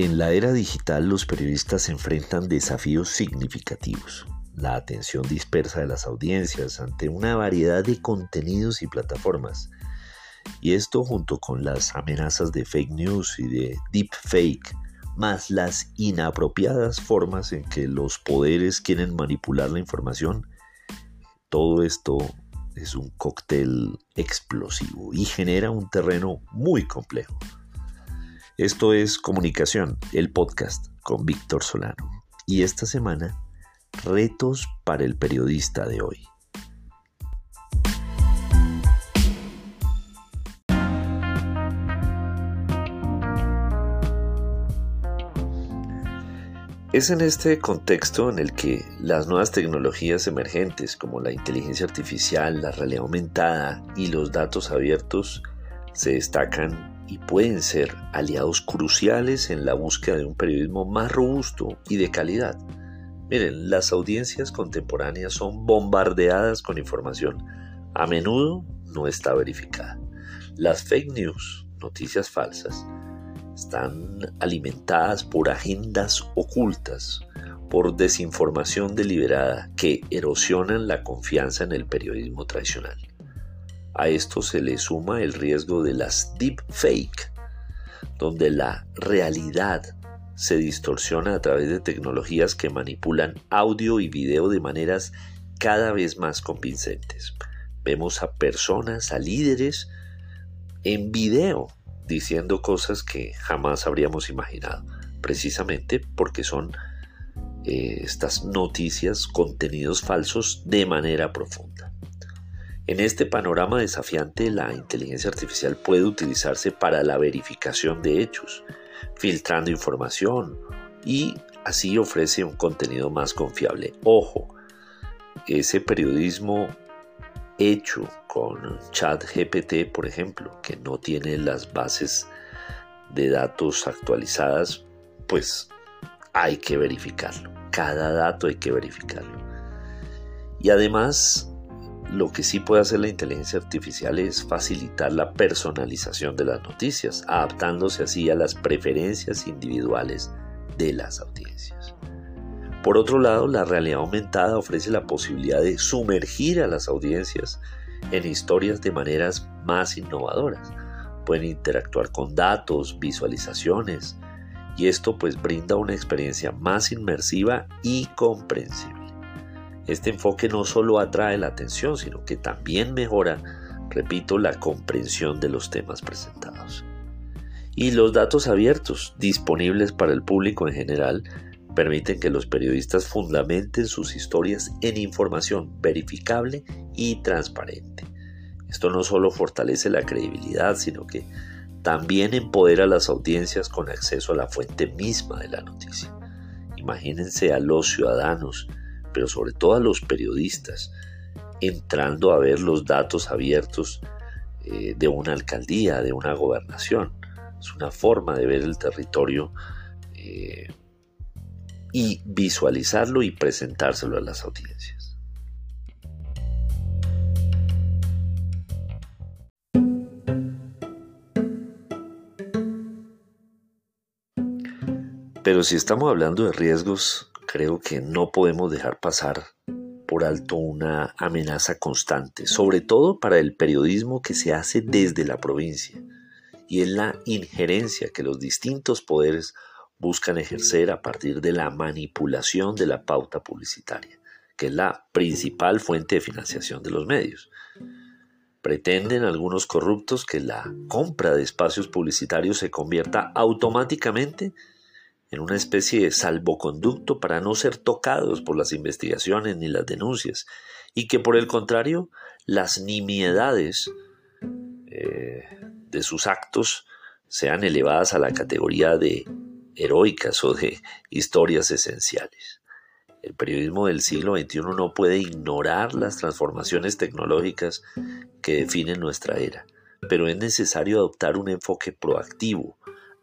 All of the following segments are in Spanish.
En la era digital los periodistas enfrentan desafíos significativos. La atención dispersa de las audiencias ante una variedad de contenidos y plataformas. Y esto junto con las amenazas de fake news y de deepfake, más las inapropiadas formas en que los poderes quieren manipular la información, todo esto es un cóctel explosivo y genera un terreno muy complejo. Esto es Comunicación, el podcast con Víctor Solano. Y esta semana, retos para el periodista de hoy. Es en este contexto en el que las nuevas tecnologías emergentes como la inteligencia artificial, la realidad aumentada y los datos abiertos se destacan y pueden ser aliados cruciales en la búsqueda de un periodismo más robusto y de calidad. Miren, las audiencias contemporáneas son bombardeadas con información. A menudo no está verificada. Las fake news, noticias falsas, están alimentadas por agendas ocultas, por desinformación deliberada que erosionan la confianza en el periodismo tradicional. A esto se le suma el riesgo de las deepfake, donde la realidad se distorsiona a través de tecnologías que manipulan audio y video de maneras cada vez más convincentes. Vemos a personas, a líderes en video diciendo cosas que jamás habríamos imaginado, precisamente porque son eh, estas noticias, contenidos falsos de manera profunda. En este panorama desafiante, la inteligencia artificial puede utilizarse para la verificación de hechos, filtrando información y así ofrece un contenido más confiable. Ojo, ese periodismo hecho con ChatGPT, por ejemplo, que no tiene las bases de datos actualizadas, pues hay que verificarlo. Cada dato hay que verificarlo. Y además lo que sí puede hacer la inteligencia artificial es facilitar la personalización de las noticias, adaptándose así a las preferencias individuales de las audiencias. Por otro lado, la realidad aumentada ofrece la posibilidad de sumergir a las audiencias en historias de maneras más innovadoras. Pueden interactuar con datos, visualizaciones, y esto pues brinda una experiencia más inmersiva y comprensible. Este enfoque no solo atrae la atención, sino que también mejora, repito, la comprensión de los temas presentados. Y los datos abiertos, disponibles para el público en general, permiten que los periodistas fundamenten sus historias en información verificable y transparente. Esto no solo fortalece la credibilidad, sino que también empodera a las audiencias con acceso a la fuente misma de la noticia. Imagínense a los ciudadanos pero sobre todo a los periodistas, entrando a ver los datos abiertos eh, de una alcaldía, de una gobernación. Es una forma de ver el territorio eh, y visualizarlo y presentárselo a las audiencias. Pero si estamos hablando de riesgos creo que no podemos dejar pasar por alto una amenaza constante, sobre todo para el periodismo que se hace desde la provincia, y es la injerencia que los distintos poderes buscan ejercer a partir de la manipulación de la pauta publicitaria, que es la principal fuente de financiación de los medios. Pretenden algunos corruptos que la compra de espacios publicitarios se convierta automáticamente en una especie de salvoconducto para no ser tocados por las investigaciones ni las denuncias, y que por el contrario las nimiedades eh, de sus actos sean elevadas a la categoría de heroicas o de historias esenciales. El periodismo del siglo XXI no puede ignorar las transformaciones tecnológicas que definen nuestra era, pero es necesario adoptar un enfoque proactivo,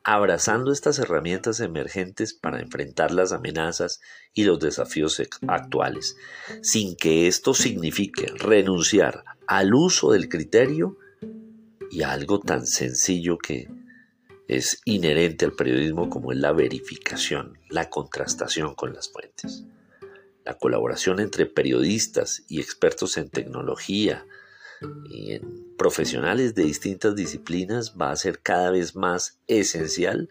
abrazando estas herramientas emergentes para enfrentar las amenazas y los desafíos actuales, sin que esto signifique renunciar al uso del criterio y a algo tan sencillo que es inherente al periodismo como es la verificación, la contrastación con las fuentes. La colaboración entre periodistas y expertos en tecnología en profesionales de distintas disciplinas va a ser cada vez más esencial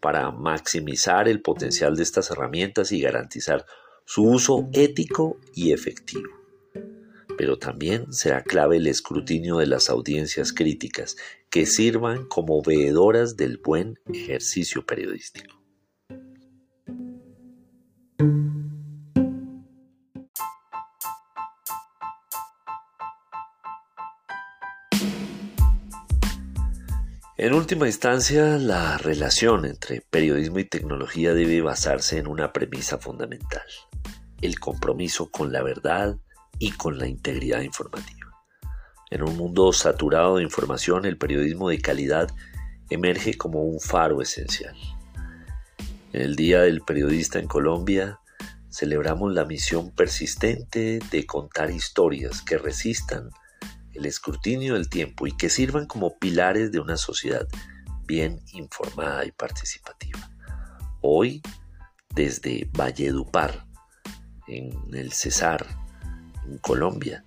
para maximizar el potencial de estas herramientas y garantizar su uso ético y efectivo. Pero también será clave el escrutinio de las audiencias críticas que sirvan como veedoras del buen ejercicio periodístico. En última instancia, la relación entre periodismo y tecnología debe basarse en una premisa fundamental, el compromiso con la verdad y con la integridad informativa. En un mundo saturado de información, el periodismo de calidad emerge como un faro esencial. En el Día del Periodista en Colombia, celebramos la misión persistente de contar historias que resistan el escrutinio del tiempo y que sirvan como pilares de una sociedad bien informada y participativa. Hoy, desde Valledupar, en el Cesar, en Colombia,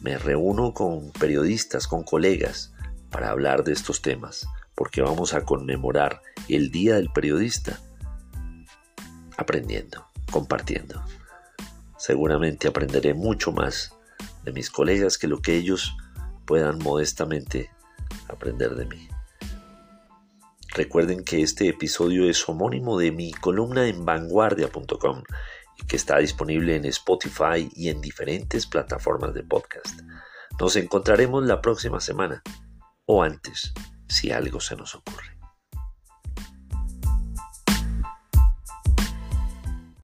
me reúno con periodistas, con colegas, para hablar de estos temas, porque vamos a conmemorar el Día del Periodista aprendiendo, compartiendo. Seguramente aprenderé mucho más de mis colegas que lo que ellos puedan modestamente aprender de mí. Recuerden que este episodio es homónimo de mi columna en vanguardia.com y que está disponible en Spotify y en diferentes plataformas de podcast. Nos encontraremos la próxima semana o antes si algo se nos ocurre.